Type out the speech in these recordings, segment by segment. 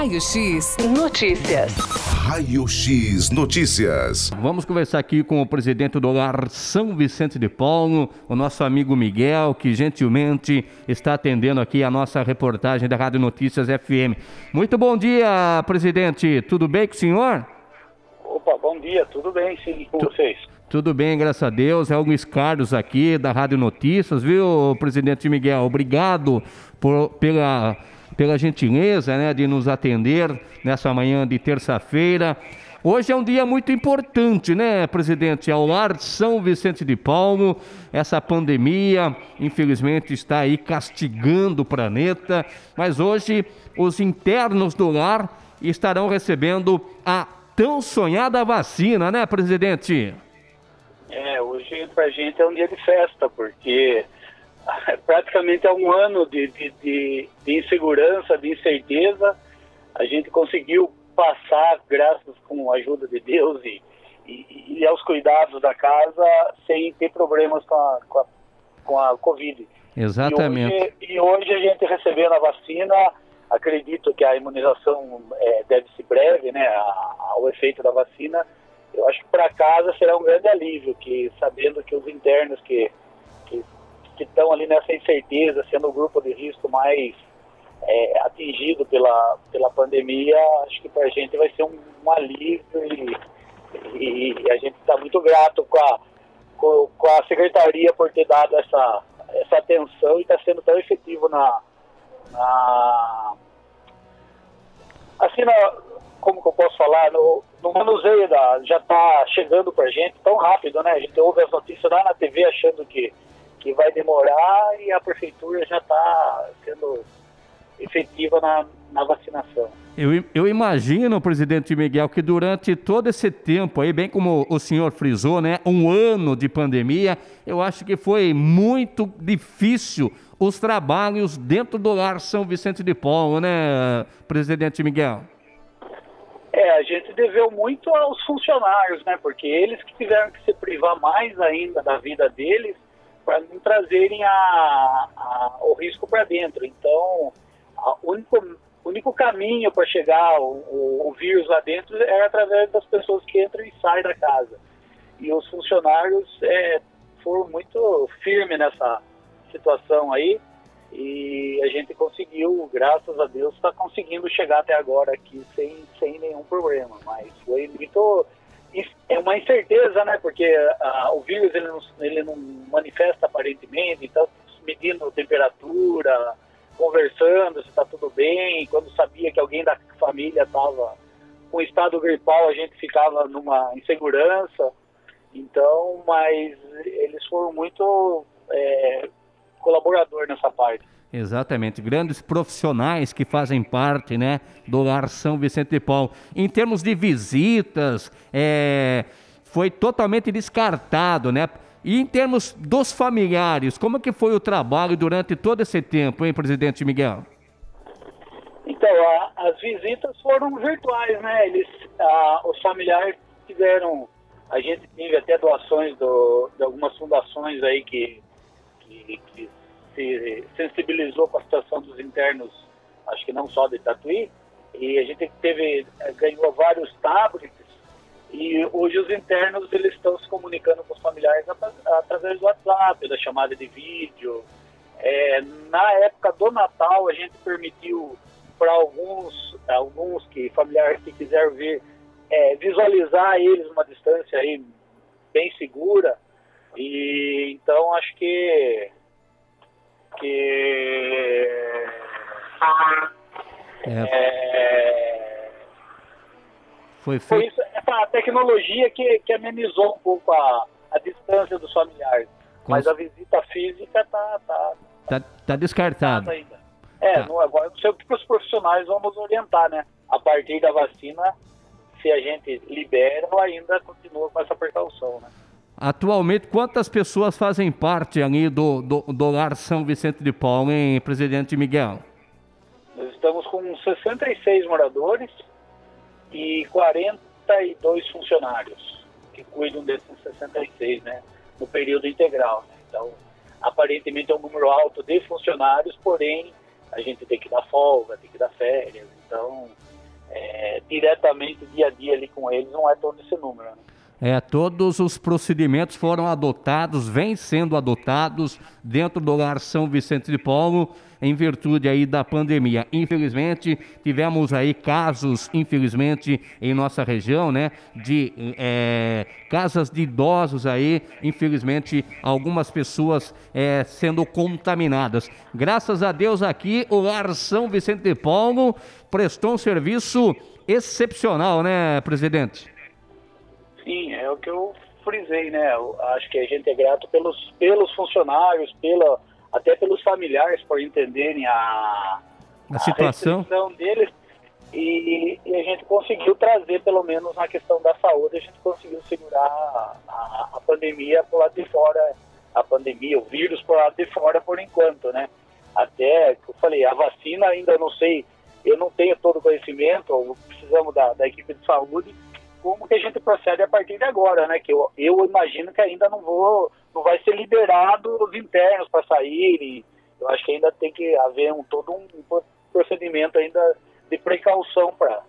Raio X Notícias. Raio X Notícias. Vamos conversar aqui com o presidente do Lar São Vicente de Paulo, o nosso amigo Miguel, que gentilmente está atendendo aqui a nossa reportagem da Rádio Notícias FM. Muito bom dia, presidente. Tudo bem com o senhor? Opa, bom dia. Tudo bem, sim, com tu... vocês. Tudo bem, graças a Deus. É o Luiz Carlos aqui da Rádio Notícias, viu, presidente Miguel? Obrigado por, pela, pela gentileza né, de nos atender nessa manhã de terça-feira. Hoje é um dia muito importante, né, presidente? Ao lar São Vicente de Paulo, essa pandemia, infelizmente, está aí castigando o planeta, mas hoje os internos do lar estarão recebendo a tão sonhada vacina, né, presidente? É, hoje pra gente é um dia de festa, porque praticamente é um ano de, de, de, de insegurança, de incerteza. A gente conseguiu passar, graças com a ajuda de Deus e, e, e aos cuidados da casa, sem ter problemas com a, com a, com a Covid. Exatamente. E hoje, e hoje, a gente recebendo a vacina, acredito que a imunização é, deve ser breve, né, a, a, o efeito da vacina, eu acho que para casa será um grande alívio, que sabendo que os internos que que estão ali nessa incerteza, sendo o grupo de risco mais é, atingido pela, pela pandemia, acho que para a gente vai ser um, um alívio e, e, e, a gente está muito grato com a, com, com, a secretaria por ter dado essa, essa atenção e está sendo tão efetivo na, na assim na, como que eu posso falar, no, no manuseio da, já está chegando para a gente tão rápido, né? A gente ouve as notícias lá na TV achando que, que vai demorar e a prefeitura já está sendo efetiva na, na vacinação. Eu, eu, imagino, presidente Miguel, que durante todo esse tempo aí, bem como o senhor frisou, né, um ano de pandemia, eu acho que foi muito difícil os trabalhos dentro do lar São Vicente de Paulo, né, presidente Miguel? É, a gente deveu muito aos funcionários, né? Porque eles que tiveram que se privar mais ainda da vida deles para não trazerem a, a, o risco para dentro. Então, o único, único caminho para chegar o, o, o, vírus lá dentro é através das pessoas que entram e saem da casa. E os funcionários é, foram muito firmes nessa situação aí e a gente conseguiu, graças a Deus, está conseguindo chegar até agora aqui sem, sem nenhum problema. Mas foi muito. É uma incerteza, né? Porque uh, o vírus ele não, ele não manifesta aparentemente, então medindo temperatura, conversando se está tudo bem. Quando sabia que alguém da família estava com estado gripal, a gente ficava numa insegurança. Então, mas eles foram muito é, colaborador nessa parte. Exatamente, grandes profissionais que fazem parte né, do Lar São Vicente de Paulo. Em termos de visitas, é, foi totalmente descartado, né? E em termos dos familiares, como que foi o trabalho durante todo esse tempo, hein, presidente Miguel? Então, a, as visitas foram virtuais, né? Eles, a, os familiares tiveram, a gente teve até doações do, de algumas fundações aí que que, que se sensibilizou com a situação dos internos, acho que não só de Tatuí, e a gente teve eh, ganhou vários tablets e hoje os internos eles estão se comunicando com os familiares através do WhatsApp, da chamada de vídeo. É, na época do Natal a gente permitiu para alguns alguns que familiares que quiserem ver é, visualizar eles uma distância aí bem segura e então acho que que é. É, foi, foi isso, essa tecnologia que, que amenizou um pouco a, a distância dos familiares. Com Mas a visita física tá tá, tá, tá descartada. Ainda. É, tá. não, agora não sei o que os profissionais vamos orientar, né? A partir da vacina, se a gente libera ou ainda continua com essa precaução, né? Atualmente, quantas pessoas fazem parte ali do, do, do Lar São Vicente de Paulo, hein, presidente Miguel? Nós estamos com 66 moradores e 42 funcionários que cuidam desses 66, né, no período integral. Né? Então, aparentemente é um número alto de funcionários, porém a gente tem que dar folga, tem que dar férias. Então, é, diretamente, dia a dia ali com eles, não é todo esse número. Né? É, todos os procedimentos foram adotados, vêm sendo adotados dentro do Lar São Vicente de Paulo, em virtude aí da pandemia. Infelizmente, tivemos aí casos, infelizmente, em nossa região, né, de é, casas de idosos aí, infelizmente, algumas pessoas é, sendo contaminadas. Graças a Deus aqui, o Lar São Vicente de Paulo prestou um serviço excepcional, né, presidente? É o que eu frisei, né? Eu acho que a gente é grato pelos, pelos funcionários, pela, até pelos familiares por entenderem a, a situação a deles. E, e, a gente conseguiu trazer, pelo menos na questão da saúde, a gente conseguiu segurar a, a, a pandemia por lado de fora, a pandemia, o vírus por lado de fora por enquanto, né? Até, eu falei, a vacina ainda não sei, eu não tenho todo o conhecimento, precisamos da, da equipe de saúde, como que a gente procede a partir de agora, né? Que eu, eu imagino que ainda não vou, não vai ser liberado os internos para saírem. Eu acho que ainda tem que haver um todo um procedimento ainda de precaução para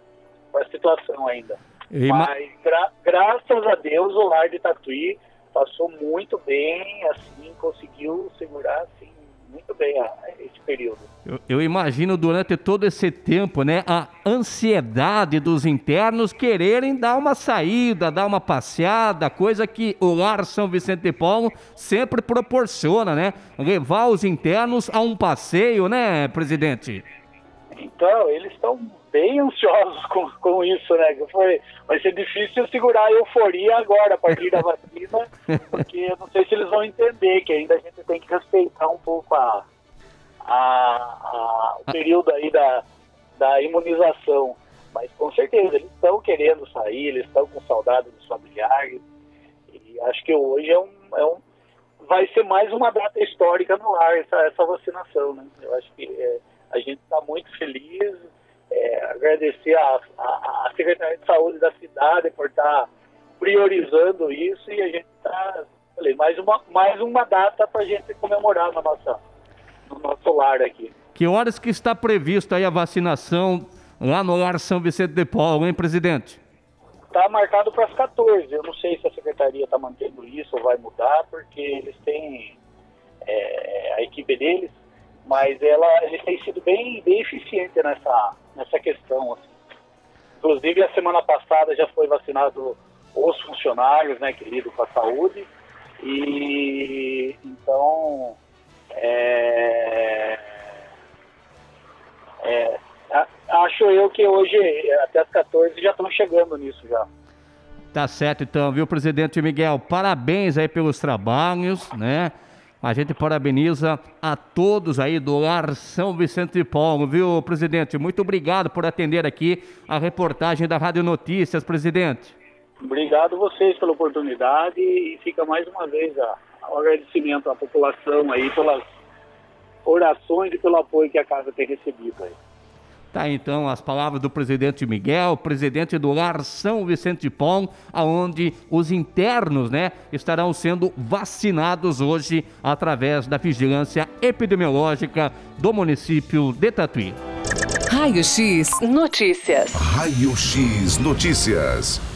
a situação ainda. Mas gra, graças a Deus o lar de Tatuí passou muito bem, assim, conseguiu segurar assim muito bem a, esse período. Eu, eu, imagino durante todo esse tempo, né, a ansiedade dos internos quererem dar uma saída, dar uma passeada, coisa que o Lar São Vicente de Paulo sempre proporciona, né? Levar os internos a um passeio, né, presidente? Então, eles estão bem ansiosos com, com isso, né? Foi, vai ser difícil segurar a euforia agora, a partir da vacina, porque eu não sei se eles vão entender que ainda a gente tem que respeitar um pouco a, a, a o período aí da, da imunização. Mas com certeza, eles estão querendo sair, eles estão com saudade dos familiares. E acho que hoje é um, é um vai ser mais uma data histórica no ar, essa, essa vacinação, né? Eu acho que é, a gente está muito feliz, é, agradecer a, a, a, Secretaria de Saúde da cidade por estar tá priorizando isso e a gente está, mais uma, mais uma data para a gente comemorar na nossa, no nosso lar aqui. Que horas que está previsto aí a vacinação lá no Lar São Vicente de Paulo, hein, presidente? Está marcado para as 14. Eu não sei se a secretaria está mantendo isso ou vai mudar, porque eles têm é, a equipe deles mas ela, eles têm sido bem, bem eficientes nessa, nessa questão. Assim. Inclusive, a semana passada já foi vacinado os funcionários, né, que lidam com a saúde, e então é, é, acho eu que hoje, até as 14, já estão chegando nisso já. Tá certo então, viu, presidente Miguel? Parabéns aí pelos trabalhos, né? A gente parabeniza a todos aí do Lar São Vicente de Paulo, viu, presidente? Muito obrigado por atender aqui a reportagem da Rádio Notícias, presidente. Obrigado vocês pela oportunidade e fica mais uma vez o agradecimento à população aí pelas orações e pelo apoio que a casa tem recebido aí. Tá então as palavras do presidente Miguel, presidente do Lar São Vicente de Pão, aonde os internos, né, estarão sendo vacinados hoje através da vigilância epidemiológica do município de Tatuí. Raio X Notícias. Raio X Notícias.